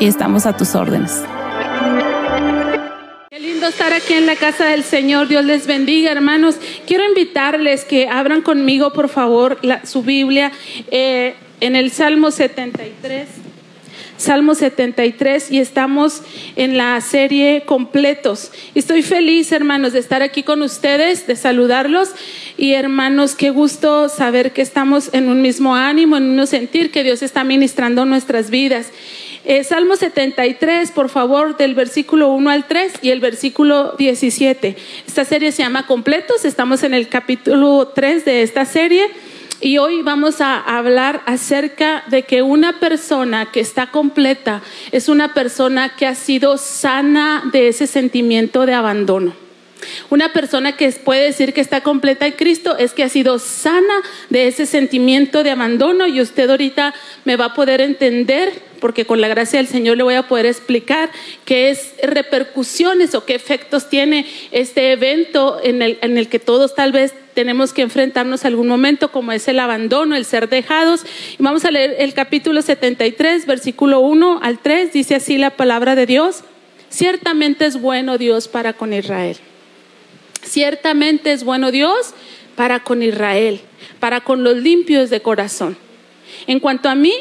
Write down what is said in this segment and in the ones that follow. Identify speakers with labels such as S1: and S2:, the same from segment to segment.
S1: y estamos a tus órdenes. Qué lindo estar aquí en la casa del Señor. Dios les bendiga, hermanos. Quiero invitarles que abran conmigo, por favor, su Biblia eh, en el Salmo 73. Salmo 73 y estamos en la serie completos. Estoy feliz, hermanos, de estar aquí con ustedes, de saludarlos. Y hermanos, qué gusto saber que estamos en un mismo ánimo, en un sentir que Dios está ministrando nuestras vidas. Eh, Salmo 73, por favor, del versículo 1 al 3 y el versículo 17. Esta serie se llama Completos, estamos en el capítulo 3 de esta serie. Y hoy vamos a hablar acerca de que una persona que está completa es una persona que ha sido sana de ese sentimiento de abandono. Una persona que puede decir que está completa en Cristo es que ha sido sana de ese sentimiento de abandono y usted ahorita me va a poder entender porque con la gracia del Señor le voy a poder explicar qué es repercusiones o qué efectos tiene este evento en el, en el que todos tal vez tenemos que enfrentarnos algún momento, como es el abandono, el ser dejados. Y vamos a leer el capítulo 73, versículo 1 al 3, dice así la palabra de Dios. Ciertamente es bueno Dios para con Israel Ciertamente es bueno Dios para con Israel, para con los limpios de corazón. En cuanto a mí,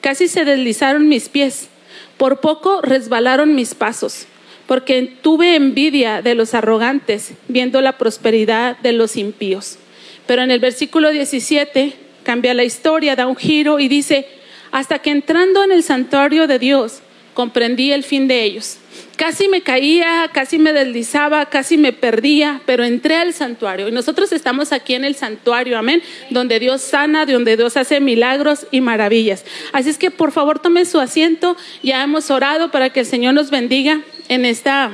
S1: casi se deslizaron mis pies, por poco resbalaron mis pasos, porque tuve envidia de los arrogantes, viendo la prosperidad de los impíos. Pero en el versículo 17 cambia la historia, da un giro y dice, hasta que entrando en el santuario de Dios, comprendí el fin de ellos. Casi me caía, casi me deslizaba, casi me perdía, pero entré al santuario. Y nosotros estamos aquí en el santuario, amén, donde Dios sana, donde Dios hace milagros y maravillas. Así es que por favor tome su asiento. Ya hemos orado para que el Señor nos bendiga en esta,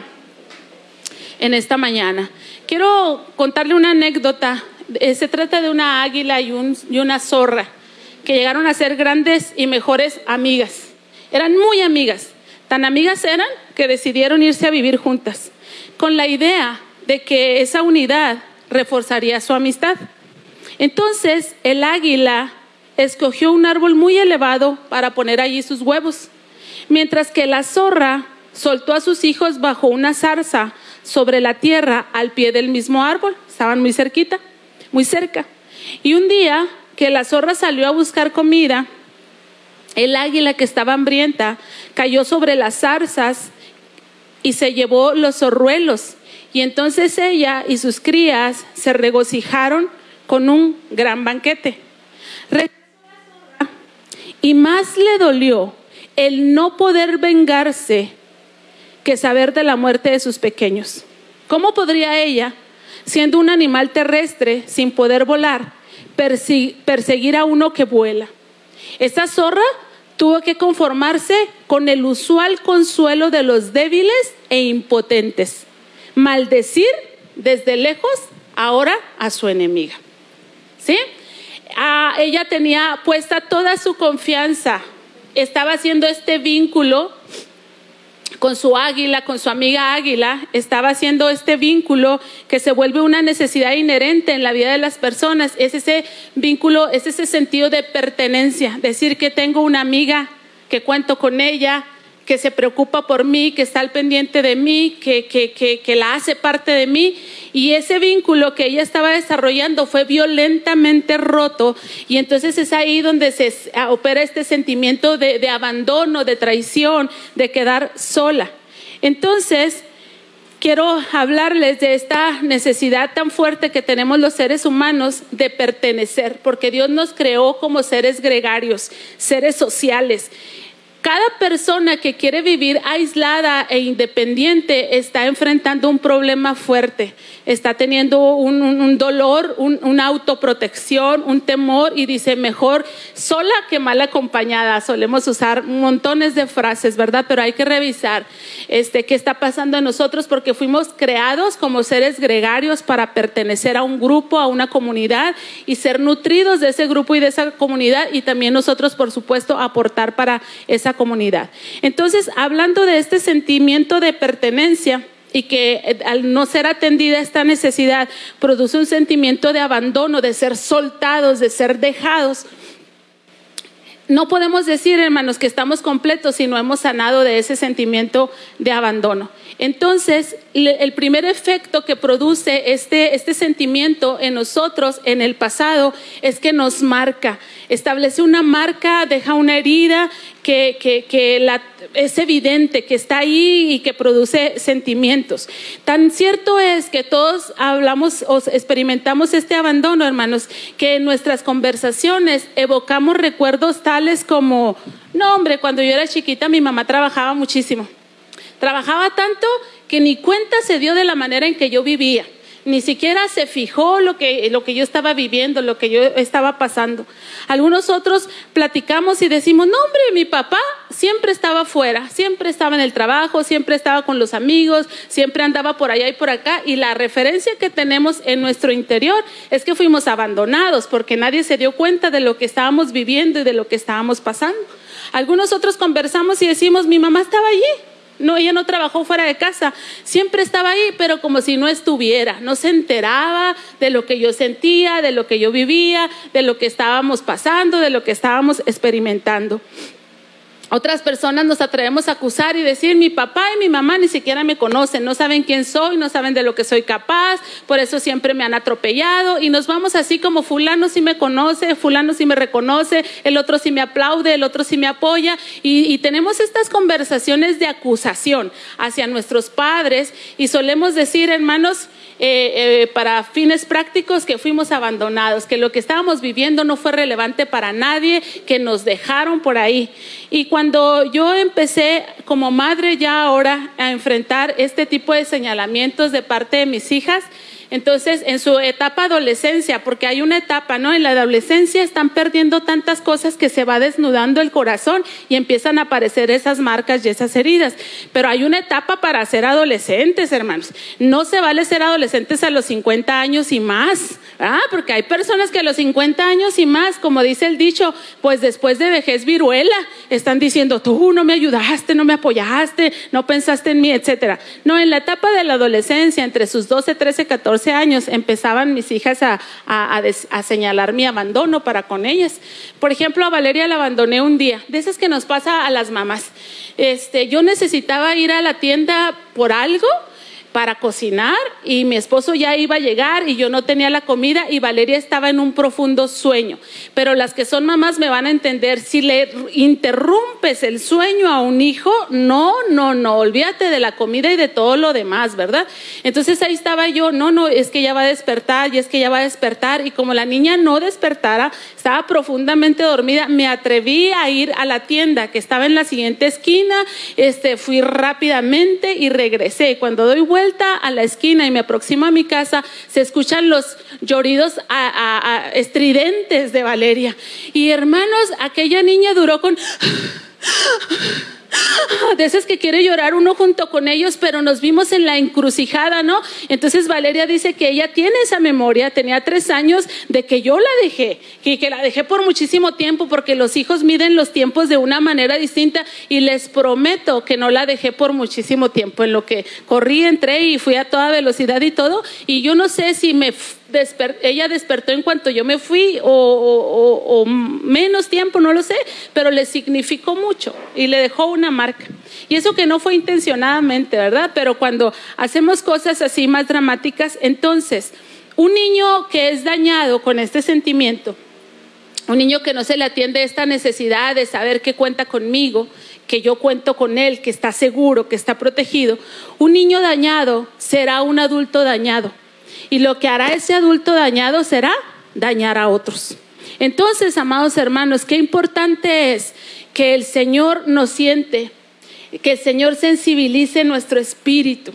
S1: en esta mañana. Quiero contarle una anécdota. Se trata de una águila y, y una zorra que llegaron a ser grandes y mejores amigas. Eran muy amigas. Tan amigas eran que decidieron irse a vivir juntas, con la idea de que esa unidad reforzaría su amistad. Entonces el águila escogió un árbol muy elevado para poner allí sus huevos, mientras que la zorra soltó a sus hijos bajo una zarza sobre la tierra al pie del mismo árbol. Estaban muy cerquita, muy cerca. Y un día que la zorra salió a buscar comida, el águila que estaba hambrienta cayó sobre las zarzas y se llevó los zorruelos. Y entonces ella y sus crías se regocijaron con un gran banquete. Y más le dolió el no poder vengarse que saber de la muerte de sus pequeños. ¿Cómo podría ella, siendo un animal terrestre sin poder volar, perseguir a uno que vuela? Esta zorra tuvo que conformarse con el usual consuelo de los débiles e impotentes, maldecir desde lejos ahora a su enemiga. ¿Sí? Ah, ella tenía puesta toda su confianza, estaba haciendo este vínculo con su águila, con su amiga águila, estaba haciendo este vínculo que se vuelve una necesidad inherente en la vida de las personas. Es ese vínculo, es ese sentido de pertenencia, decir que tengo una amiga, que cuento con ella, que se preocupa por mí, que está al pendiente de mí, que, que, que, la hace parte de mí. Y ese vínculo que ella estaba desarrollando fue violentamente roto. Y entonces es ahí donde se opera este sentimiento de, de abandono, de traición, de quedar sola. Entonces, quiero hablarles de esta necesidad tan fuerte que tenemos los seres humanos de pertenecer, porque Dios nos creó como seres gregarios, seres sociales. Cada persona que quiere vivir aislada e independiente está enfrentando un problema fuerte, está teniendo un, dolor, un, una autoprotección, un temor y dice mejor sola que mal acompañada. Solemos usar montones de frases, ¿verdad? Pero hay que revisar este, qué está pasando en nosotros porque fuimos creados como seres gregarios para pertenecer a un grupo, a una comunidad y ser nutridos de ese grupo y de esa comunidad y también nosotros, por supuesto, aportar para esa comunidad. Entonces, hablando de este sentimiento de pertenencia, y que al no ser atendida esta necesidad produce un sentimiento de abandono, de ser soltados, de ser dejados. No podemos decir, hermanos, que estamos completos si no hemos sanado de ese sentimiento de abandono. Entonces, el primer efecto que produce este, este sentimiento en nosotros en el pasado es que nos marca, establece una marca, deja una herida que, es evidente, que está ahí y que produce sentimientos. Tan cierto es que todos hablamos o experimentamos este abandono, hermanos, que en nuestras conversaciones evocamos recuerdos tales como, no hombre, cuando yo era chiquita mi mamá trabajaba muchísimo. Trabajaba tanto que ni cuenta se dio de la manera en que yo vivía. Ni siquiera se fijó lo que, lo que yo estaba viviendo, lo que yo estaba pasando. Algunos otros platicamos y decimos, no hombre, mi papá siempre estaba fuera, siempre estaba en el trabajo, siempre estaba con los amigos, siempre andaba por allá y por acá. Y la referencia que tenemos en nuestro interior es que fuimos abandonados porque nadie se dio cuenta de lo que estábamos viviendo y de lo que estábamos pasando. Algunos otros conversamos y decimos, mi mamá estaba allí, no, ella no trabajó fuera de casa, siempre estaba ahí, pero como si no estuviera, no se enteraba de lo que yo sentía, de lo que yo vivía, de lo que estábamos pasando, de lo que estábamos experimentando. Otras personas nos atrevemos a acusar y decir, mi papá y mi mamá ni siquiera me conocen, no saben quién soy, no saben de lo que soy capaz, por eso siempre me han atropellado y nos vamos así como fulano sí me conoce, fulano sí me reconoce, el otro sí me aplaude, el otro sí me apoya y, tenemos estas conversaciones de acusación hacia nuestros padres y solemos decir, hermanos, eh, eh, para fines prácticos que fuimos abandonados, que lo que estábamos viviendo no fue relevante para nadie, que nos dejaron por ahí. Y cuando yo empecé como madre ya ahora a enfrentar este tipo de señalamientos de parte de mis hijas, entonces, en su etapa adolescencia, porque hay una etapa, ¿no? En la adolescencia están perdiendo tantas cosas que se va desnudando el corazón y empiezan a aparecer esas marcas y esas heridas. Pero hay una etapa para ser adolescentes, hermanos. No se vale ser adolescentes a los 50 años y más. Ah, porque hay personas que a los 50 años y más, como dice el dicho, pues después de vejez viruela, están diciendo, tú no me ayudaste, no me apoyaste, no pensaste en mí, etcétera. No, en la etapa de la adolescencia, entre sus 12, 13, 14 años, empezaban mis hijas a, a, señalar mi abandono para con ellas. Por ejemplo, a Valeria la abandoné un día, de esas que nos pasa a las mamás. Este, yo necesitaba ir a la tienda por algo para cocinar y mi esposo ya iba a llegar y yo no tenía la comida y Valeria estaba en un profundo sueño. Pero las que son mamás me van a entender, si le interrumpes el sueño a un hijo, no, no, no, olvídate de la comida y de todo lo demás, ¿verdad? Entonces ahí estaba yo, no, no, es que ya va a despertar y es que ya va a despertar y como la niña no despertara, estaba profundamente dormida, me atreví a ir a la tienda que estaba en la siguiente esquina, este, fui rápidamente y regresé. Cuando doy vuelta a la esquina y me aproximo a mi casa, se escuchan los lloridos a, estridentes de Valeria. Y hermanos, aquella niña duró con de esas que quiere llorar uno junto con ellos, pero nos vimos en la encrucijada, ¿no? Entonces Valeria dice que ella tiene esa memoria, tenía tres años de que yo la dejé, y que la dejé por muchísimo tiempo, porque los hijos miden los tiempos de una manera distinta y les prometo que no la dejé por muchísimo tiempo, en lo que corrí, entré y fui a toda velocidad y todo, y yo no sé si me ella despertó en cuanto yo me fui o, menos tiempo, no lo sé, pero le significó mucho y le dejó una marca. Y eso que no fue intencionadamente, ¿verdad? Pero cuando hacemos cosas así más dramáticas, entonces, un niño que es dañado con este sentimiento, un niño que no se le atiende esta necesidad de saber que cuenta conmigo, que yo cuento con él, que está seguro, que está protegido, un niño dañado será un adulto dañado y lo que hará ese adulto dañado será dañar a otros. Entonces, amados hermanos, qué importante es que el Señor nos siente, que el Señor sensibilice nuestro espíritu,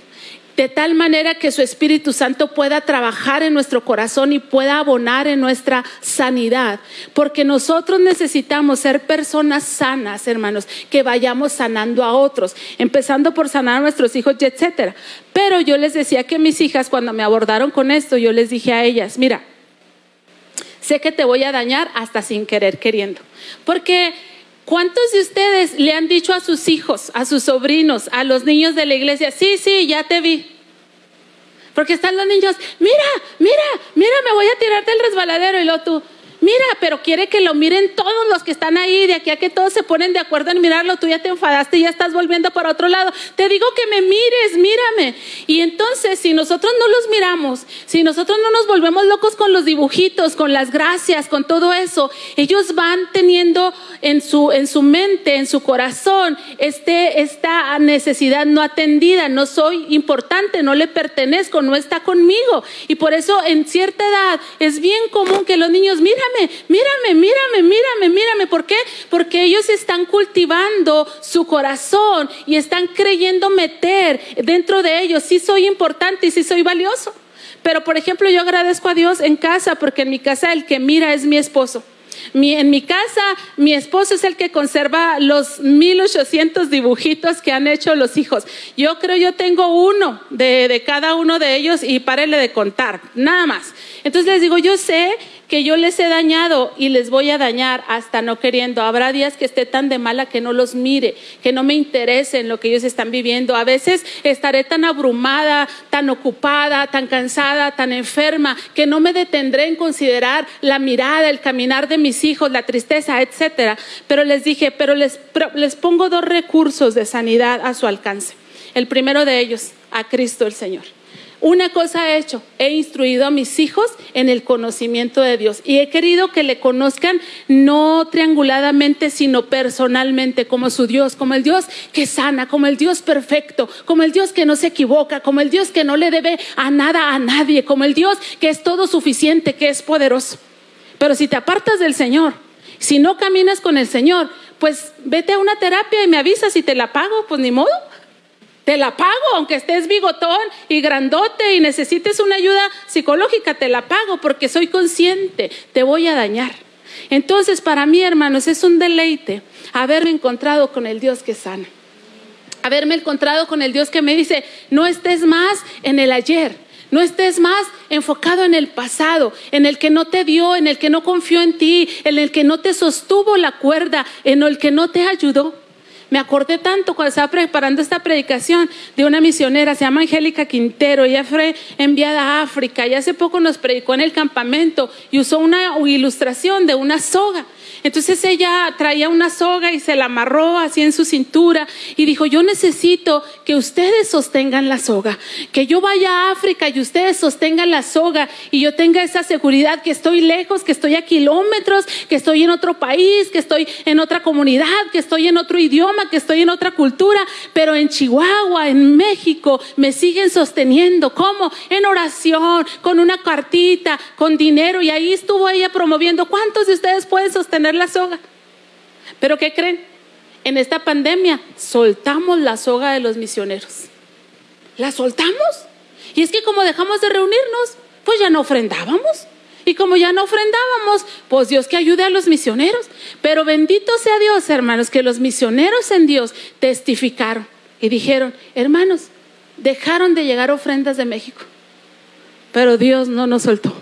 S1: de tal manera que su Espíritu Santo pueda trabajar en nuestro corazón y pueda abonar en nuestra sanidad. Porque nosotros necesitamos ser personas sanas, hermanos, que vayamos sanando a otros, empezando por sanar a nuestros hijos, etcétera. Pero yo les decía que mis hijas, cuando me abordaron con esto, yo les dije a ellas, mira, sé que te voy a dañar hasta sin querer queriendo. Porque ¿Cuántos de ustedes le han dicho a sus hijos, a sus sobrinos, a los niños de la iglesia, sí, sí, ya te vi? Porque están los niños, mira, mira, mira, me voy a tirar del resbaladero y luego tú, Mira, pero quiere que lo miren todos los que están ahí, de aquí a que todos se ponen de acuerdo en mirarlo, tú ya te enfadaste y ya estás volviendo para otro lado. Te digo que me mires, mírame. Y entonces, si nosotros no los miramos, si nosotros no nos volvemos locos con los dibujitos, con las gracias, con todo eso, ellos van teniendo en su, en su mente, en su corazón, este, esta necesidad no atendida. No soy importante, no le pertenezco, no está conmigo. Y por eso en cierta edad es bien común que los niños, mírame, mírame, mírame, mírame, mírame. ¿Por qué? Porque ellos están cultivando su corazón y están creyendo meter dentro de ellos, si soy importante y si soy valioso. Pero, por ejemplo, yo agradezco a Dios en casa, porque en mi casa el que mira es mi esposo. en mi casa, mi esposo es el que conserva los 1800 dibujitos que han hecho los hijos. Yo creo yo tengo uno de cada uno de ellos y párele de contar, nada más. Entonces les digo, yo sé que yo les he dañado y les voy a dañar hasta no queriendo. Habrá días que esté tan de mala que no los mire, que no me interese en lo que ellos están viviendo. A veces estaré tan abrumada, tan ocupada, tan cansada, tan enferma, que no me detendré en considerar la mirada, el caminar de mis hijos, la tristeza, etcétera. Pero les dije, pero les, les pongo dos recursos de sanidad a su alcance. El primero de ellos, a Cristo el Señor. Una cosa he hecho, he instruido a mis hijos en el conocimiento de Dios y he querido que le conozcan no trianguladamente, sino personalmente como su Dios, como el Dios que sana, como el Dios perfecto, como el Dios que no se equivoca, como el Dios que no le debe a nada a nadie, como el Dios que es todo suficiente, que es poderoso. Pero si te apartas del Señor, si no caminas con el Señor, pues vete a una terapia y me avisas y te la pago, pues ni modo. Te la pago, aunque estés bigotón y grandote y necesites una ayuda psicológica, te la pago porque soy consciente, te voy a dañar. Entonces, para mí, hermanos, es un deleite haberme encontrado con el Dios que sana. Haberme encontrado con el Dios que me dice, no estés más en el ayer, no estés más enfocado en el pasado, en el que no te dio, en el que no confió en ti, en el que no te sostuvo la cuerda, en el que no te ayudó. Me acordé tanto cuando estaba preparando esta predicación de una misionera, se llama Angélica Quintero, ella fue enviada a África y hace poco nos predicó en el campamento y usó una ilustración de una soga. Entonces ella traía una soga y se la amarró así en su cintura y dijo, yo necesito que ustedes sostengan la soga, que yo vaya a África y ustedes sostengan la soga y yo tenga esa seguridad que estoy lejos, que estoy a kilómetros, que estoy en otro país, que estoy en otra comunidad, que estoy en otro idioma, que estoy en otra cultura, pero en Chihuahua, en México, me siguen sosteniendo. ¿Cómo? En oración, con una cartita, con dinero y ahí estuvo ella promoviendo. ¿Cuántos de ustedes pueden sostener la soga. Pero ¿qué creen? En esta pandemia soltamos la soga de los misioneros. La soltamos. Y es que como dejamos de reunirnos, pues ya no ofrendábamos. Y como ya no ofrendábamos, pues Dios que ayude a los misioneros. Pero bendito sea Dios, hermanos, que los misioneros en Dios testificaron y dijeron, hermanos, dejaron de llegar ofrendas de México, pero Dios no nos soltó.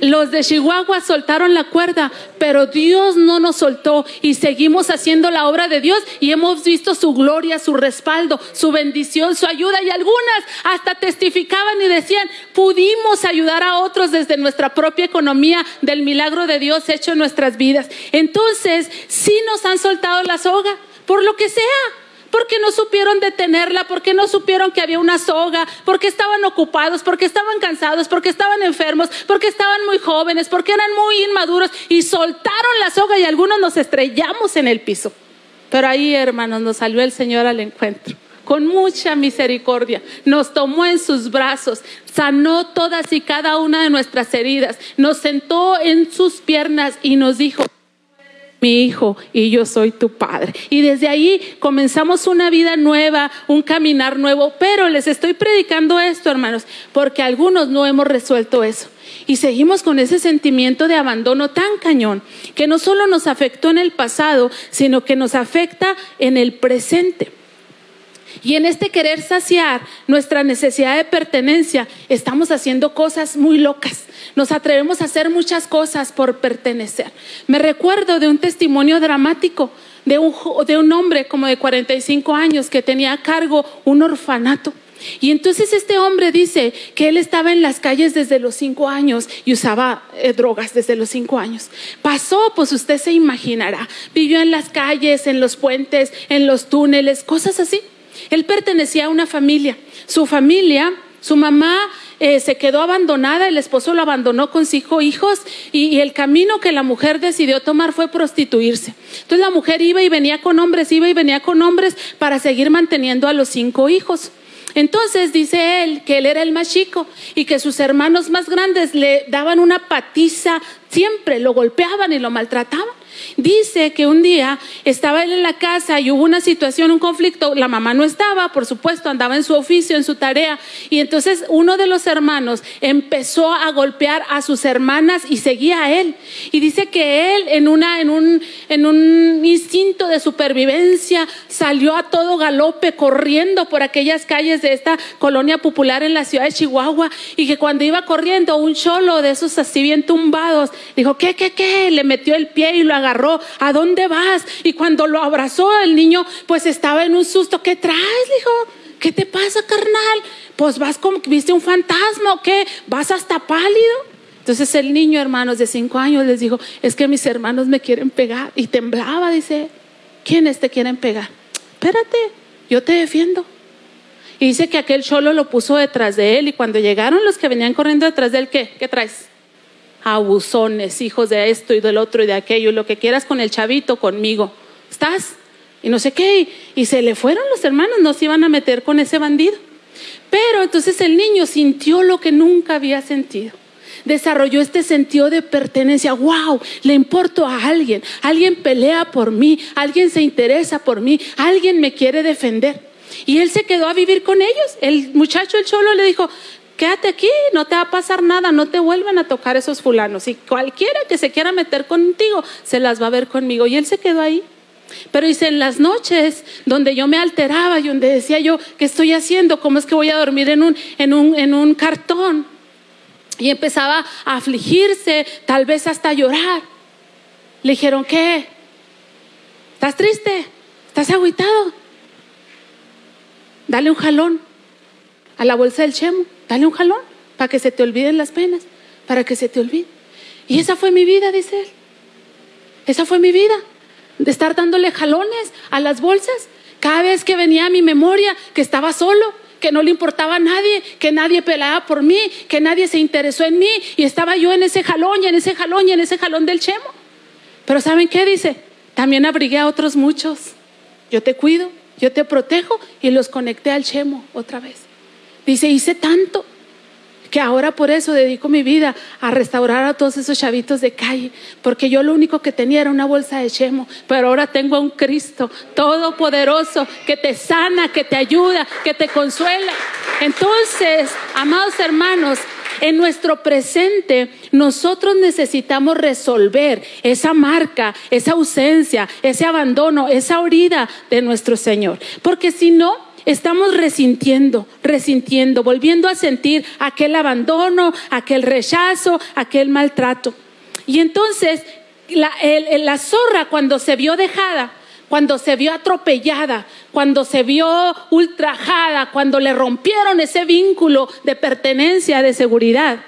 S1: Los de Chihuahua soltaron la cuerda, pero Dios no nos soltó y seguimos haciendo la obra de Dios y hemos visto su gloria, su respaldo, su bendición, su ayuda y algunas hasta testificaban y decían, pudimos ayudar a otros desde nuestra propia economía del milagro de Dios hecho en nuestras vidas. Entonces, sí nos han soltado la soga, por lo que sea porque no supieron detenerla, porque no supieron que había una soga, porque estaban ocupados, porque estaban cansados, porque estaban enfermos, porque estaban muy jóvenes, porque eran muy inmaduros y soltaron la soga y algunos nos estrellamos en el piso. Pero ahí, hermanos, nos salió el Señor al encuentro con mucha misericordia, nos tomó en sus brazos, sanó todas y cada una de nuestras heridas, nos sentó en sus piernas y nos dijo, mi hijo y yo soy tu padre. Y desde ahí comenzamos una vida nueva, un caminar nuevo, pero les estoy predicando esto, hermanos, porque algunos no hemos resuelto eso. Y seguimos con ese sentimiento de abandono tan cañón que no solo nos afectó en el pasado, sino que nos afecta en el presente. Y en este querer saciar nuestra necesidad de pertenencia, estamos haciendo cosas muy locas. Nos atrevemos a hacer muchas cosas por pertenecer. Me recuerdo de un testimonio dramático de un, de un hombre como de 45 años que tenía a cargo un orfanato. Y entonces este hombre dice que él estaba en las calles desde los cinco años y usaba eh, drogas desde los cinco años. Pasó, pues usted se imaginará, vivió en las calles, en los puentes, en los túneles, cosas así. Él pertenecía a una familia. Su familia, su mamá eh, se quedó abandonada, el esposo lo abandonó con cinco hijos y, y, el camino que la mujer decidió tomar fue prostituirse. Entonces la mujer iba y venía con hombres, iba y venía con hombres para seguir manteniendo a los cinco hijos. Entonces dice él que él era el más chico y que sus hermanos más grandes le daban una patiza siempre, lo golpeaban y lo maltrataban. Dice que un día estaba él en la casa y hubo una situación, un conflicto, la mamá no estaba, por supuesto, andaba en su oficio, en su tarea, y entonces uno de los hermanos empezó a golpear a sus hermanas y seguía a él. Y dice que él en, una, en, un, en un instinto de supervivencia salió a todo galope corriendo por aquellas calles de esta colonia popular en la ciudad de Chihuahua y que cuando iba corriendo un cholo de esos así bien tumbados, dijo, ¿qué, qué, qué? Le metió el pie y lo agarró ¿a dónde vas? Y cuando lo abrazó el niño, pues estaba en un susto, ¿qué traes? dijo, ¿qué te pasa, carnal? Pues vas como que viste un fantasma o qué, vas hasta pálido. Entonces el niño, hermanos de cinco años, les dijo, es que mis hermanos me quieren pegar. Y temblaba, dice, ¿quiénes te quieren pegar? Espérate, yo te defiendo. Y dice que aquel cholo lo puso detrás de él y cuando llegaron los que venían corriendo detrás de él, ¿qué? ¿Qué traes? Abusones, hijos de esto y del otro y de aquello, lo que quieras con el chavito, conmigo. ¿Estás? Y no sé qué. Y se le fueron los hermanos, no se iban a meter con ese bandido. Pero entonces el niño sintió lo que nunca había sentido. Desarrolló este sentido de pertenencia. ¡Wow! Le importo a alguien. Alguien pelea por mí. Alguien se interesa por mí. Alguien me quiere defender. Y él se quedó a vivir con ellos. El muchacho, el cholo, le dijo, quédate aquí, no te va a pasar nada, no te vuelven a tocar esos fulanos. Y cualquiera que se quiera meter contigo, se las va a ver conmigo. Y él se quedó ahí. Pero dice, en las noches donde yo me alteraba y donde decía yo, ¿qué estoy haciendo? ¿Cómo es que voy a dormir en un, en un, en un cartón? Y empezaba a afligirse, tal vez hasta a llorar. Le dijeron, ¿qué? ¿Estás triste? ¿Estás agüitado? Dale un jalón a la bolsa del chemo. Dale un jalón para que se te olviden las penas, para que se te olvide. Y esa fue mi vida, dice él. Esa fue mi vida, de estar dándole jalones a las bolsas. Cada vez que venía a mi memoria que estaba solo, que no le importaba a nadie, que nadie peleaba por mí, que nadie se interesó en mí y estaba yo en ese jalón y en ese jalón y en ese jalón del chemo. Pero ¿saben qué dice? También abrigué a otros muchos. Yo te cuido, yo te protejo y los conecté al chemo otra vez. Dice, hice tanto que ahora por eso dedico mi vida a restaurar a todos esos chavitos de calle, porque yo lo único que tenía era una bolsa de chemo, pero ahora tengo a un Cristo todopoderoso que te sana, que te ayuda, que te consuela. Entonces, amados hermanos, en nuestro presente nosotros necesitamos resolver esa marca, esa ausencia, ese abandono, esa herida de nuestro Señor. Porque si no, estamos resintiendo, resintiendo, volviendo a sentir aquel abandono, aquel rechazo, aquel maltrato. Y entonces la, la zorra cuando se vio dejada, cuando se vio atropellada, cuando se vio ultrajada, cuando le rompieron ese vínculo de pertenencia, de seguridad.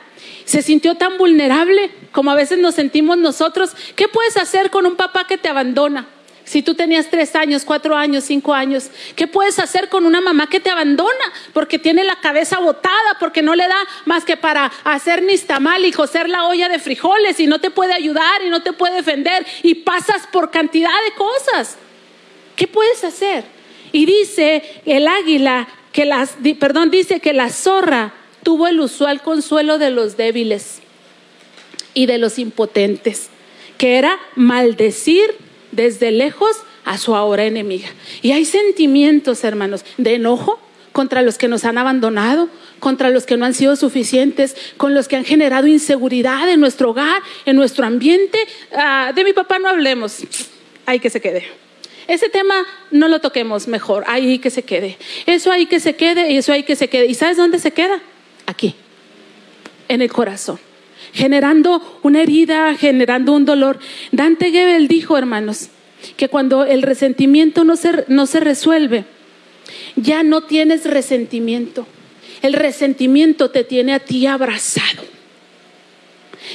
S1: Se sintió tan vulnerable como a veces nos sentimos nosotros. ¿Qué puedes hacer con un papá que te abandona? Si tú tenías tres años, cuatro años, cinco años, ¿qué puedes hacer con una mamá que te abandona porque tiene la cabeza botada, porque no le da más que para hacer ni tamal y coser la olla de frijoles y no te puede ayudar y no te puede defender y pasas por cantidad de cosas? ¿Qué puedes hacer? Y dice el águila que las, perdón, dice que la zorra tuvo el usual consuelo de los débiles y de los impotentes, que era maldecir desde lejos a su ahora enemiga. Y hay sentimientos, hermanos, de enojo contra los que nos han abandonado, contra los que no han sido suficientes, con los que han generado inseguridad en nuestro hogar, en nuestro ambiente. Ah, de mi papá no hablemos, hay que se quede. Ese tema no lo toquemos mejor, ahí que se quede. Eso ahí que se quede y eso ahí que se quede. ¿Y sabes dónde se queda? Aquí, en el corazón, generando una herida, generando un dolor. Dante Gebel dijo, hermanos, que cuando el resentimiento no se, no se resuelve, ya no tienes resentimiento. El resentimiento te tiene a ti abrazado.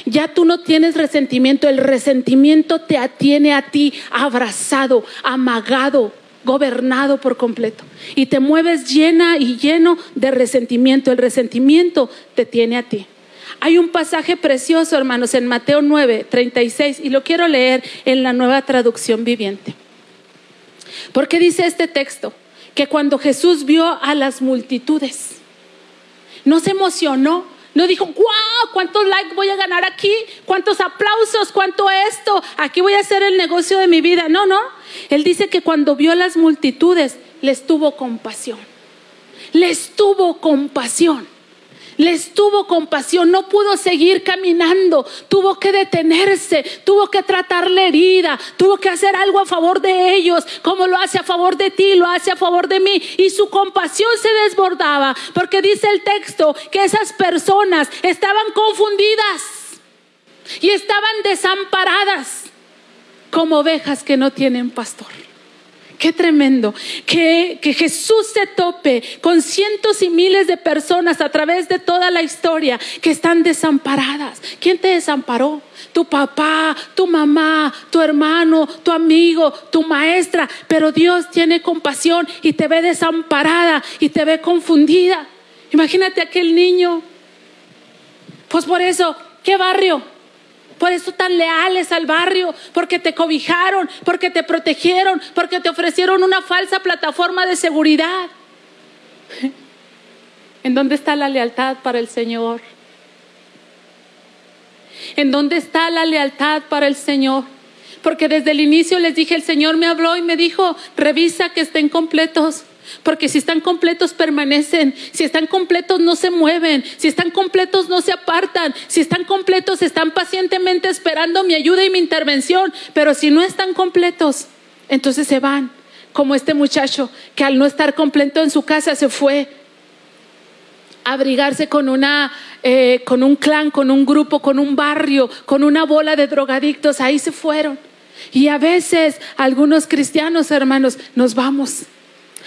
S1: Ya tú no tienes resentimiento, el resentimiento te tiene a ti abrazado, amagado, gobernado por completo. Y te mueves llena y lleno de resentimiento. El resentimiento te tiene a ti. Hay un pasaje precioso, hermanos, en Mateo 9, 36, y lo quiero leer en la nueva traducción viviente. Porque dice este texto que cuando Jesús vio a las multitudes, no se emocionó, no dijo, wow, ¿cuántos likes voy a ganar aquí? ¿Cuántos aplausos? ¿Cuánto esto? Aquí voy a hacer el negocio de mi vida. No, no. Él dice que cuando vio las multitudes, les tuvo compasión. Les tuvo compasión les tuvo compasión, no pudo seguir caminando, tuvo que detenerse, tuvo que tratar la herida, tuvo que hacer algo a favor de ellos, como lo hace a favor de ti, lo hace a favor de mí. Y su compasión se desbordaba, porque dice el texto que esas personas estaban confundidas y estaban desamparadas como ovejas que no tienen pastor. Qué tremendo. Que, que, Jesús se tope con cientos y miles de personas a través de toda la historia que están desamparadas. ¿Quién te desamparó? Tu papá, tu mamá, tu hermano, tu amigo, tu maestra. Pero Dios tiene compasión y te ve desamparada y te ve confundida. Imagínate aquel niño. Pues por eso, ¿qué barrio? Por eso tan leales al barrio, porque te cobijaron, porque te protegieron, porque te ofrecieron una falsa plataforma de seguridad. ¿En dónde está la lealtad para el Señor? ¿En dónde está la lealtad para el Señor? Porque desde el inicio les dije, el Señor me habló y me dijo, revisa que estén completos. Porque si están completos permanecen, si están completos no se mueven, si están completos no se apartan, si están completos están pacientemente esperando mi ayuda y mi intervención, pero si no están completos, entonces se van, como este muchacho que al no estar completo en su casa se fue a abrigarse con una eh, con un clan, con un grupo, con un barrio, con una bola de drogadictos, ahí se fueron. Y a veces algunos cristianos, hermanos, nos vamos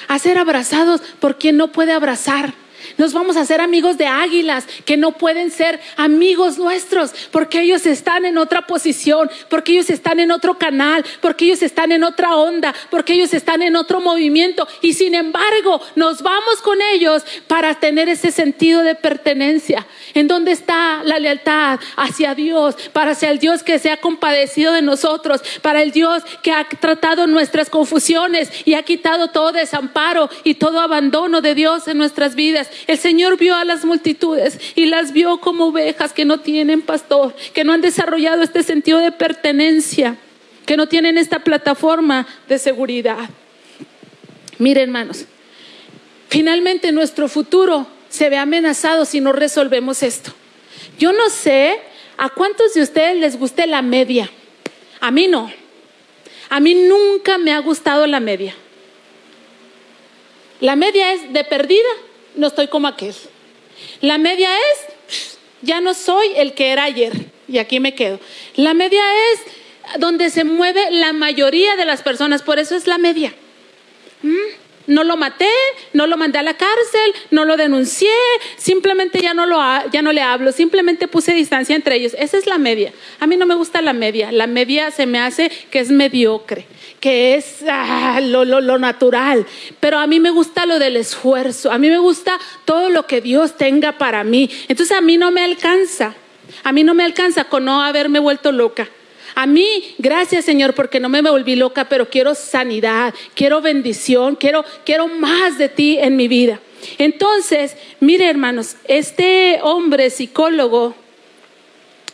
S1: a ser abrazados por quien no puede abrazar. Nos vamos a hacer amigos de águilas que no pueden ser amigos nuestros porque ellos están en otra posición, porque ellos están en otro canal, porque ellos están en otra onda, porque ellos están en otro movimiento y sin embargo nos vamos con ellos para tener ese sentido de pertenencia. ¿En dónde está la lealtad hacia Dios? Para hacia el Dios que se ha compadecido de nosotros, para el Dios que ha tratado nuestras confusiones y ha quitado todo desamparo y todo abandono de Dios en nuestras vidas. El Señor vio a las multitudes y las vio como ovejas que no tienen pastor, que no han desarrollado este sentido de pertenencia, que no tienen esta plataforma de seguridad. Miren, hermanos, finalmente nuestro futuro se ve amenazado si no resolvemos esto. Yo no sé a cuántos de ustedes les guste la media. A mí no. A mí nunca me ha gustado la media. La media es de perdida, no estoy como aquel. La media es, ya no soy el que era ayer y aquí me quedo. La media es donde se mueve la mayoría de las personas, por eso es la media. ¿Mm? No lo maté, no lo mandé a la cárcel, no lo denuncié, simplemente ya no, lo, ya no le hablo, simplemente puse distancia entre ellos. Esa es la media. A mí no me gusta la media. La media se me hace que es mediocre, que es ah, lo, lo natural. Pero a mí me gusta lo del esfuerzo, a mí me gusta todo lo que Dios tenga para mí. Entonces a mí no me alcanza. A mí no me alcanza con no haberme vuelto loca. A mí, gracias Señor, porque no me volví loca, pero quiero sanidad, quiero bendición, quiero, quiero más de ti en mi vida. Entonces, mire hermanos, este hombre psicólogo,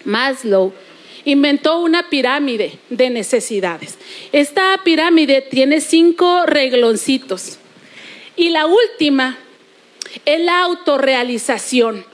S1: Maslow, inventó una pirámide de necesidades. Esta pirámide tiene cinco regloncitos. Y la última es la autorrealización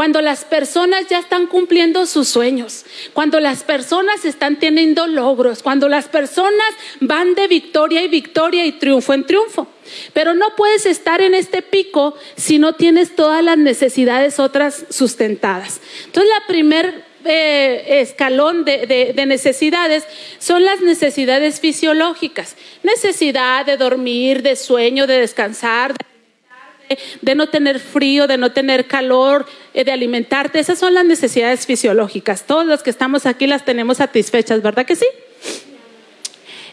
S1: cuando las personas ya están cumpliendo sus sueños, cuando las personas están teniendo logros, cuando las personas van de victoria y victoria y triunfo en triunfo. Pero no puedes estar en este pico si no tienes todas las necesidades otras sustentadas. Entonces, la primer eh, escalón de, de, necesidades son las necesidades fisiológicas. Necesidad de dormir, de sueño, de descansar, de no tener frío, de no tener calor, eh, de alimentarte. Esas son las necesidades fisiológicas. Todos los que estamos aquí las tenemos satisfechas, ¿verdad que sí?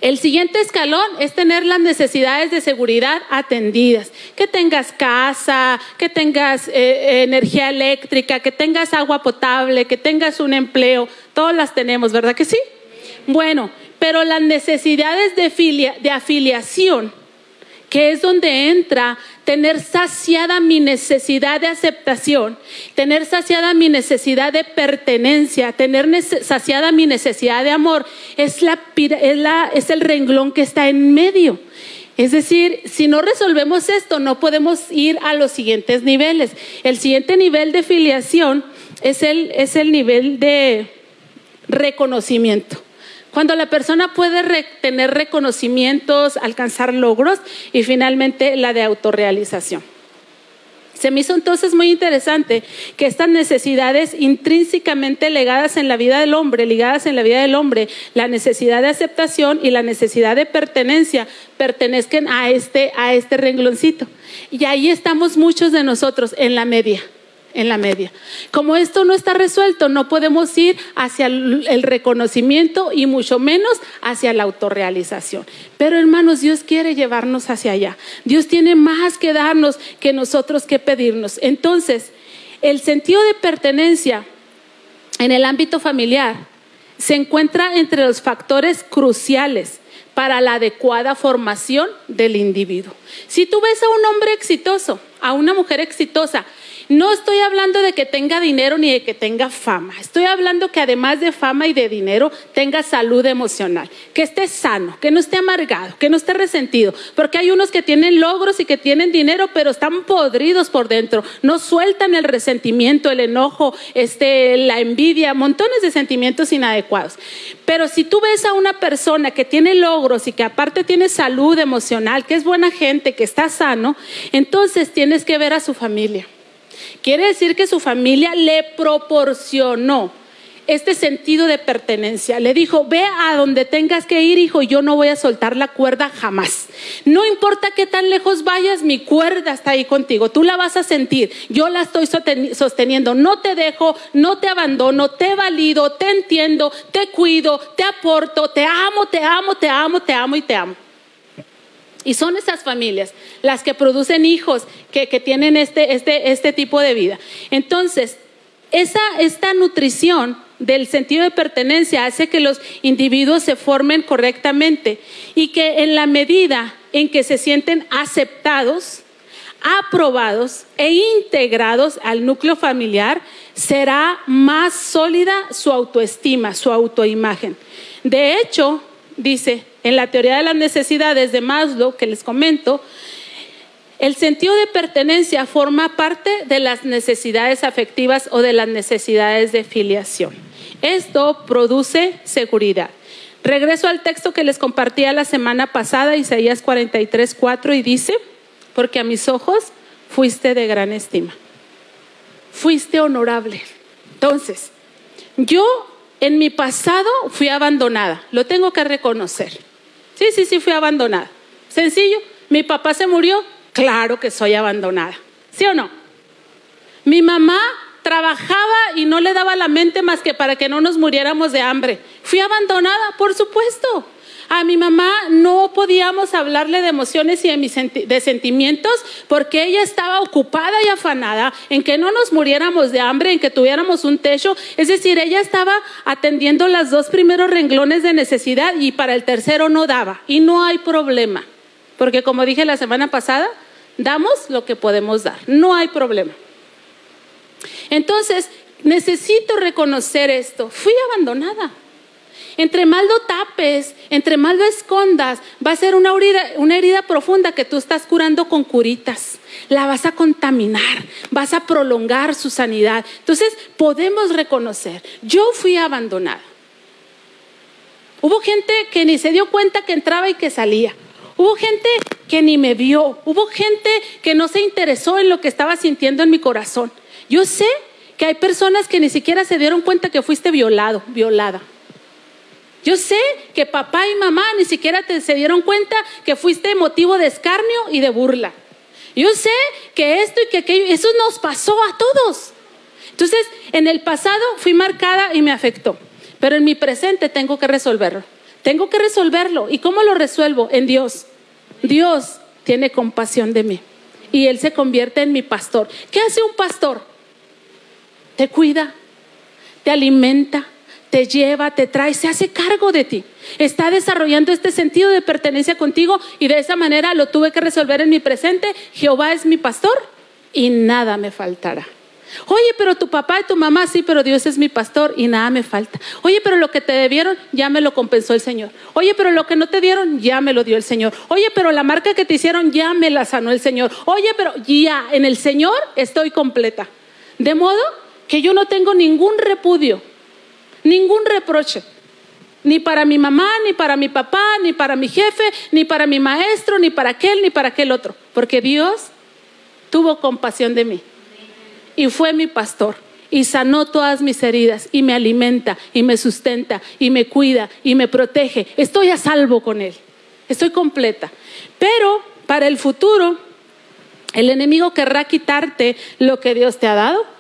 S1: El siguiente escalón es tener las necesidades de seguridad atendidas. Que tengas casa, que tengas eh, energía eléctrica, que tengas agua potable, que tengas un empleo. Todas las tenemos, ¿verdad que sí? Bueno, pero las necesidades de, de afiliación que es donde entra tener saciada mi necesidad de aceptación, tener saciada mi necesidad de pertenencia, tener saciada mi necesidad de amor, es, la, es, la, es el renglón que está en medio. Es decir, si no resolvemos esto, no podemos ir a los siguientes niveles. El siguiente nivel de filiación es el, es el nivel de reconocimiento. Cuando la persona puede tener reconocimientos, alcanzar logros y finalmente la de autorrealización. Se me hizo entonces muy interesante que estas necesidades intrínsecamente legadas en la vida del hombre, ligadas en la vida del hombre, la necesidad de aceptación y la necesidad de pertenencia, pertenezcan a este, a este rengloncito. Y ahí estamos muchos de nosotros en la media en la media. Como esto no está resuelto, no podemos ir hacia el reconocimiento y mucho menos hacia la autorrealización. Pero hermanos, Dios quiere llevarnos hacia allá. Dios tiene más que darnos que nosotros que pedirnos. Entonces, el sentido de pertenencia en el ámbito familiar se encuentra entre los factores cruciales para la adecuada formación del individuo. Si tú ves a un hombre exitoso, a una mujer exitosa, no estoy hablando de que tenga dinero ni de que tenga fama. Estoy hablando que además de fama y de dinero tenga salud emocional, que esté sano, que no esté amargado, que no esté resentido. Porque hay unos que tienen logros y que tienen dinero, pero están podridos por dentro. No sueltan el resentimiento, el enojo, este, la envidia, montones de sentimientos inadecuados. Pero si tú ves a una persona que tiene logros y que aparte tiene salud emocional, que es buena gente, que está sano, entonces tienes que ver a su familia. Quiere decir que su familia le proporcionó este sentido de pertenencia. Le dijo, ve a donde tengas que ir, hijo, yo no voy a soltar la cuerda jamás. No importa qué tan lejos vayas, mi cuerda está ahí contigo. Tú la vas a sentir. Yo la estoy sosteniendo. No te dejo, no te abandono, te valido, te entiendo, te cuido, te aporto, te amo, te amo, te amo, te amo y te amo. Y son esas familias las que producen hijos que, tienen este, este, este tipo de vida. Entonces, esa, esta nutrición del sentido de pertenencia hace que los individuos se formen correctamente y que en la medida en que se sienten aceptados, aprobados e integrados al núcleo familiar, será más sólida su autoestima, su autoimagen. De hecho, dice, en la teoría de las necesidades de Maslow, que les comento, El sentido de pertenencia forma parte de las necesidades afectivas o de las necesidades de filiación. Esto produce seguridad. Regreso al texto que les compartía la semana pasada, Isaías 43, 4, y dice, porque a mis ojos fuiste de gran estima, fuiste honorable. Entonces, yo en mi pasado fui abandonada, lo tengo que reconocer. Sí, sí, sí, fui abandonada. Sencillo, mi papá se murió, claro que soy abandonada. ¿Sí o no? Mi mamá trabajaba y no le daba la mente más que para que no nos muriéramos de hambre. Fui abandonada, por supuesto. A mi mamá no podíamos hablarle de emociones y de, sentimientos porque ella estaba ocupada y afanada en que no nos muriéramos de hambre, en que tuviéramos un techo. Es decir, ella estaba atendiendo los dos primeros renglones de necesidad y para el tercero no daba. Y no hay problema, porque como dije la semana pasada, damos lo que podemos dar. No hay problema. Entonces, necesito reconocer esto. Fui abandonada. Entre más lo tapes, entre más lo escondas, va a ser una herida, una herida profunda que tú estás curando con curitas. La vas a contaminar, vas a prolongar su sanidad. Entonces, podemos reconocer, yo fui abandonada. Hubo gente que ni se dio cuenta que entraba y que salía. Hubo gente que ni me vio. Hubo gente que no se interesó en lo que estaba sintiendo en mi corazón. Yo sé que hay personas que ni siquiera se dieron cuenta que fuiste violado, violada. Yo sé que papá y mamá ni siquiera te, se dieron cuenta que fuiste motivo de escarnio y de burla. Yo sé que esto y que aquello, eso nos pasó a todos. Entonces, en el pasado fui marcada y me afectó, pero en mi presente tengo que resolverlo. Tengo que resolverlo. ¿Y cómo lo resuelvo? En Dios. Dios tiene compasión de mí y Él se convierte en mi pastor. ¿Qué hace un pastor? Te cuida, te alimenta, te lleva, te trae, se hace cargo de ti. Está desarrollando este sentido de pertenencia contigo y de esa manera lo tuve que resolver en mi presente. Jehová es mi pastor y nada me faltará. Oye, pero tu papá y tu mamá sí, pero Dios es mi pastor y nada me falta. Oye, pero lo que te debieron ya me lo compensó el Señor. Oye, pero lo que no te dieron ya me lo dio el Señor. Oye, pero la marca que te hicieron ya me la sanó el Señor. Oye, pero ya en el Señor estoy completa. De modo que yo no tengo ningún repudio Ningún reproche. Ni para mi mamá, ni para mi papá, ni para mi jefe, ni para mi maestro, ni para aquel, ni para aquel otro. Porque Dios tuvo compasión de mí. Y fue mi pastor. Y sanó todas mis heridas. Y me alimenta, y me sustenta, y me cuida, y me protege. Estoy a salvo con Él. Estoy completa. Pero para el futuro, el enemigo querrá quitarte lo que Dios te ha dado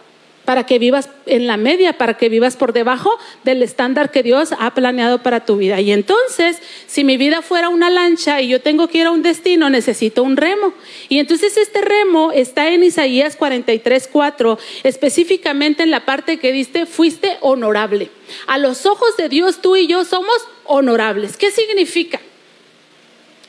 S1: para que vivas en la media, para que vivas por debajo del estándar que Dios ha planeado para tu vida. Y entonces, si mi vida fuera una lancha y yo tengo que ir a un destino, necesito un remo. Y entonces este remo está en Isaías 43, 4, específicamente en la parte que diste, fuiste honorable. A los ojos de Dios tú y yo somos honorables. ¿Qué significa?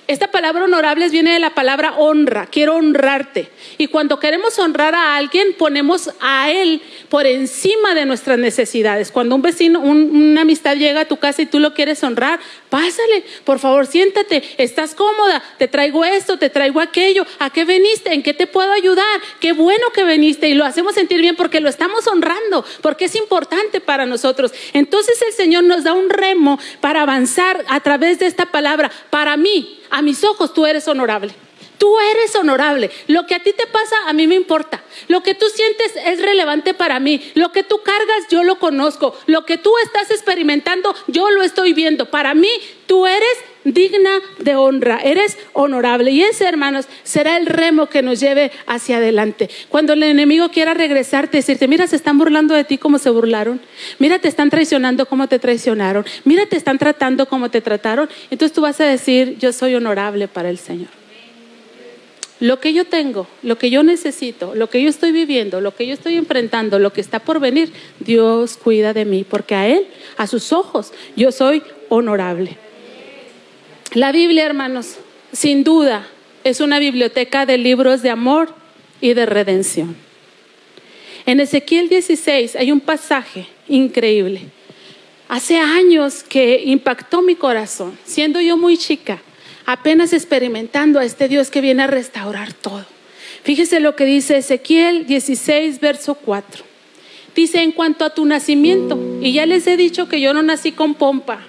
S1: Esta palabra honorables viene de la palabra honra, quiero honrarte. Y cuando queremos honrar a alguien, ponemos a él por encima de nuestras necesidades. Cuando un vecino, una amistad llega a tu casa y tú lo quieres honrar, pásale, por favor, siéntate, estás cómoda, te traigo esto, te traigo aquello, ¿a qué veniste? ¿En qué te puedo ayudar? Qué bueno que viniste y lo hacemos sentir bien porque lo estamos honrando, porque es importante para nosotros. Entonces el Señor nos da un remo para avanzar a través de esta palabra. Para mí, a mis ojos tú eres honorable. Tú eres honorable. Lo que a ti te pasa, a mí me importa. Lo que tú sientes es relevante para mí. Lo que tú cargas, yo lo conozco. Lo que tú estás experimentando, yo lo estoy viendo. Para mí, tú eres digna de honra, eres honorable. Y ese, hermanos, será el remo que nos lleve hacia adelante. Cuando el enemigo quiera regresarte, decirte, mira, se están burlando de ti como se burlaron. Mira, te están traicionando como te traicionaron. Mira, te están tratando como te trataron. Entonces tú vas a decir, yo soy honorable para el Señor. Lo que yo tengo, lo que yo necesito, lo que yo estoy viviendo, lo que yo estoy enfrentando, lo que está por venir, Dios cuida de mí, porque a Él, a sus ojos, yo soy honorable. La Biblia, hermanos, sin duda, es una biblioteca de libros de amor y de redención. En Ezequiel 16 hay un pasaje increíble. Hace años que impactó mi corazón, siendo yo muy chica apenas experimentando a este Dios que viene a restaurar todo. Fíjese lo que dice Ezequiel 16, verso 4. Dice, en cuanto a tu nacimiento, y ya les he dicho que yo no nací con pompa,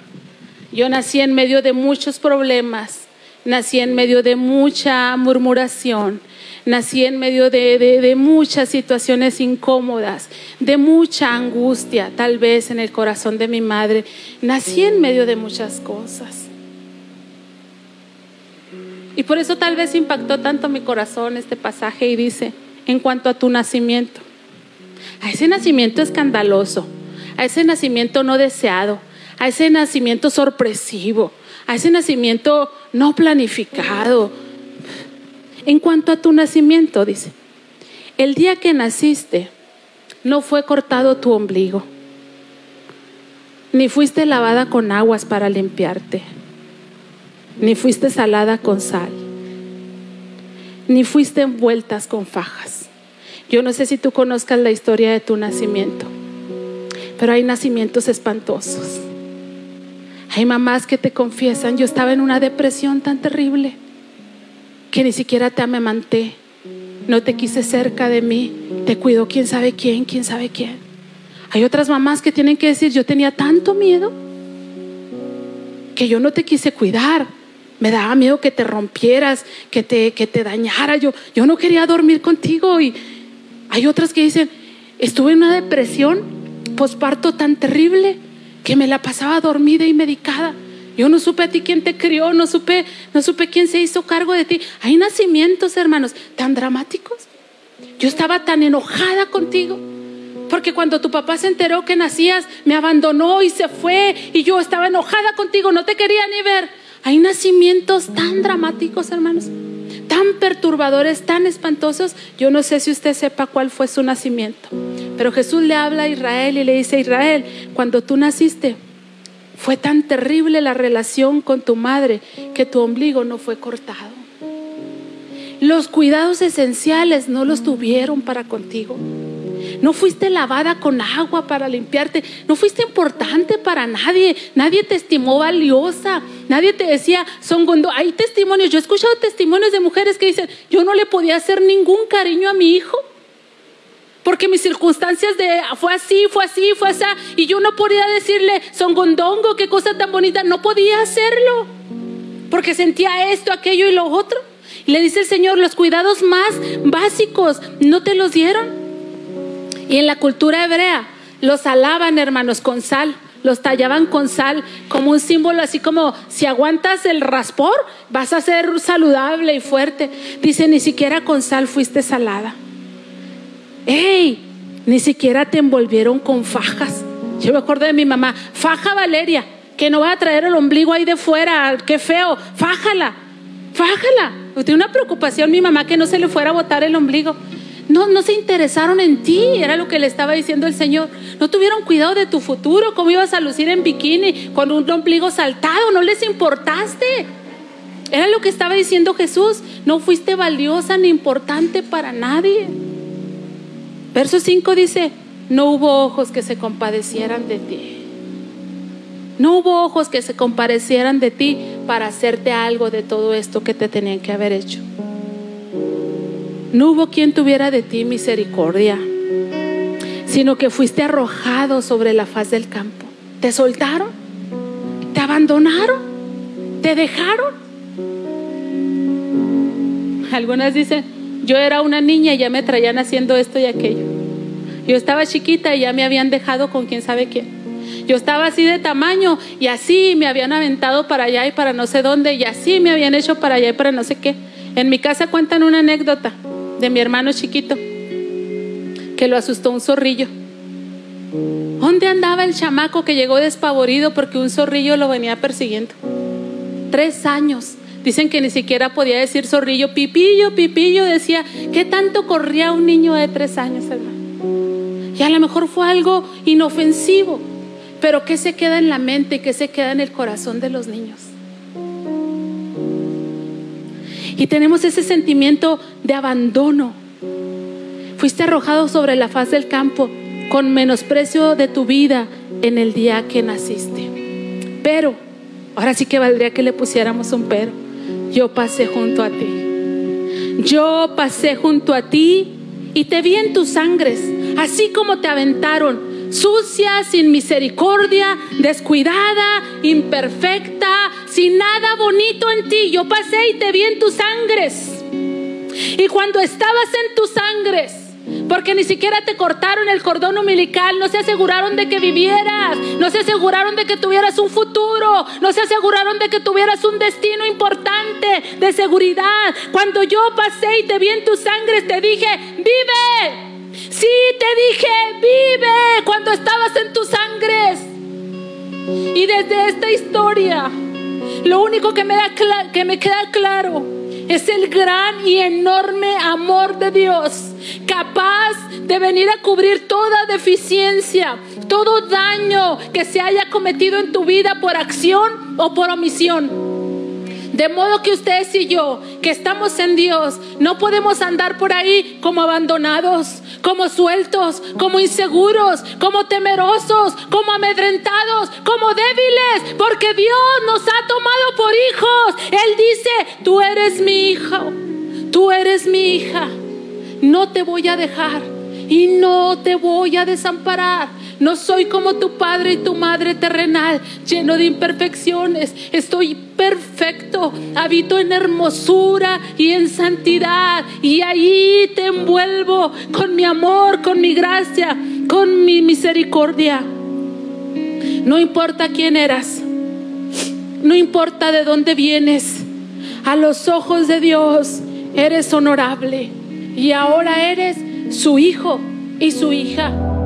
S1: yo nací en medio de muchos problemas, nací en medio de mucha murmuración, nací en medio de, muchas situaciones incómodas, de mucha angustia, tal vez en el corazón de mi madre, nací en medio de muchas cosas. Y por eso tal vez impactó tanto mi corazón este pasaje y dice, en cuanto a tu nacimiento, a ese nacimiento escandaloso, a ese nacimiento no deseado, a ese nacimiento sorpresivo, a ese nacimiento no planificado. En cuanto a tu nacimiento, dice, el día que naciste no fue cortado tu ombligo, ni fuiste lavada con aguas para limpiarte, ni fuiste salada con sal, ni fuiste envueltas con fajas yo no sé si tú conozcas la historia de tu nacimiento, pero hay nacimientos espantosos. Hay mamás que te confiesan, yo estaba en una depresión tan terrible que ni siquiera te amamanté, no te quise cerca de mí, te cuidó quién sabe quién, quién sabe quién. Hay otras mamás que tienen que decir, yo tenía tanto miedo que yo no te quise cuidar. Me daba miedo que te rompieras, que te, que te dañara. Yo, yo no quería dormir contigo y, hay otras que dicen, estuve en una depresión posparto tan terrible que me la pasaba dormida y medicada. Yo no supe a ti quién te crió, no supe, no supe quién se hizo cargo de ti. Hay nacimientos, hermanos, tan dramáticos. Yo estaba tan enojada contigo. Porque cuando tu papá se enteró que nacías, me abandonó y se fue. Y yo estaba enojada contigo, no te quería ni ver. Hay nacimientos tan dramáticos, hermanos perturbadores, tan espantosos. Yo no sé si usted sepa cuál fue su nacimiento, pero Jesús le habla a Israel y le dice, Israel, cuando tú naciste, fue tan terrible la relación con tu madre que tu ombligo no fue cortado. Los cuidados esenciales no los tuvieron para contigo. No fuiste lavada con agua para limpiarte. No fuiste importante para nadie. Nadie te estimó valiosa. Nadie te decía, son gondo. Hay testimonios. Yo he escuchado testimonios de mujeres que dicen, yo no le podía hacer ningún cariño a mi hijo. Porque mis circunstancias de fue así, fue así, fue así. Y yo no podía decirle, son gondongo, qué cosa tan bonita. No podía hacerlo. Porque sentía esto, aquello y lo otro. Y le dice el Señor, los cuidados más básicos no te los dieron. Y en la cultura hebrea los alaban, hermanos, con sal. Los tallaban con sal como un símbolo, así como si aguantas el raspor, vas a ser saludable y fuerte. Dice, ni siquiera con sal fuiste salada. ¡Ey! Ni siquiera te envolvieron con fajas. Yo me acuerdo de mi mamá, faja Valeria, que no va a traer el ombligo ahí de fuera, qué feo, fájala, fájala. Tiene una preocupación mi mamá que no se le fuera a botar el ombligo. No, no se interesaron en ti, era lo que le estaba diciendo el Señor. No tuvieron cuidado de tu futuro, cómo ibas a lucir en bikini con un ombligo saltado, no les importaste. Era lo que estaba diciendo Jesús, no fuiste valiosa ni importante para nadie. Verso 5 dice, no hubo ojos que se compadecieran de ti. No hubo ojos que se compadecieran de ti para hacerte algo de todo esto que te tenían que haber hecho. No hubo quien tuviera de ti misericordia, sino que fuiste arrojado sobre la faz del campo. Te soltaron, te abandonaron, te dejaron. Algunas dicen, yo era una niña y ya me traían haciendo esto y aquello. Yo estaba chiquita y ya me habían dejado con quién sabe quién. Yo estaba así de tamaño y así me habían aventado para allá y para no sé dónde y así me habían hecho para allá y para no sé qué. En mi casa cuentan una anécdota de mi hermano chiquito, que lo asustó un zorrillo. ¿Dónde andaba el chamaco que llegó despavorido porque un zorrillo lo venía persiguiendo? Tres años. Dicen que ni siquiera podía decir zorrillo, pipillo, pipillo. Decía, ¿qué tanto corría un niño de tres años, hermano? Y a lo mejor fue algo inofensivo, pero ¿qué se queda en la mente y qué se queda en el corazón de los niños? Y tenemos ese sentimiento de abandono. Fuiste arrojado sobre la faz del campo con menosprecio de tu vida en el día que naciste. Pero, ahora sí que valdría que le pusiéramos un pero. Yo pasé junto a ti. Yo pasé junto a ti y te vi en tus sangres, así como te aventaron, sucia, sin misericordia, descuidada, imperfecta, sin nada bonito en ti. Yo pasé y te vi en tus sangres. Y cuando estabas en tus sangres, porque ni siquiera te cortaron el cordón umbilical, no se aseguraron de que vivieras, no se aseguraron de que tuvieras un futuro, no se aseguraron de que tuvieras un destino importante de seguridad. Cuando yo pasé y te vi en tus sangres, te dije, vive. Sí, te dije, vive cuando estabas en tus sangres. Y desde esta historia, lo único que me, da que me queda claro es el gran y enorme amor de Dios, capaz de venir a cubrir toda deficiencia, todo daño que se haya cometido en tu vida por acción o por omisión. De modo que ustedes y yo, que estamos en Dios, no podemos andar por ahí como abandonados, como sueltos, como inseguros, como temerosos, como amedrentados, como débiles, porque Dios nos ha tomado por hijos. Él dice, tú eres mi hijo, tú eres mi hija, no te voy a dejar y no te voy a desamparar. No soy como tu padre y tu madre terrenal, lleno de imperfecciones. Estoy perfecto, habito en hermosura y en santidad. Y ahí te envuelvo con mi amor, con mi gracia, con mi misericordia. No importa quién eras, no importa de dónde vienes, a los ojos de Dios eres honorable y ahora eres su hijo y su hija.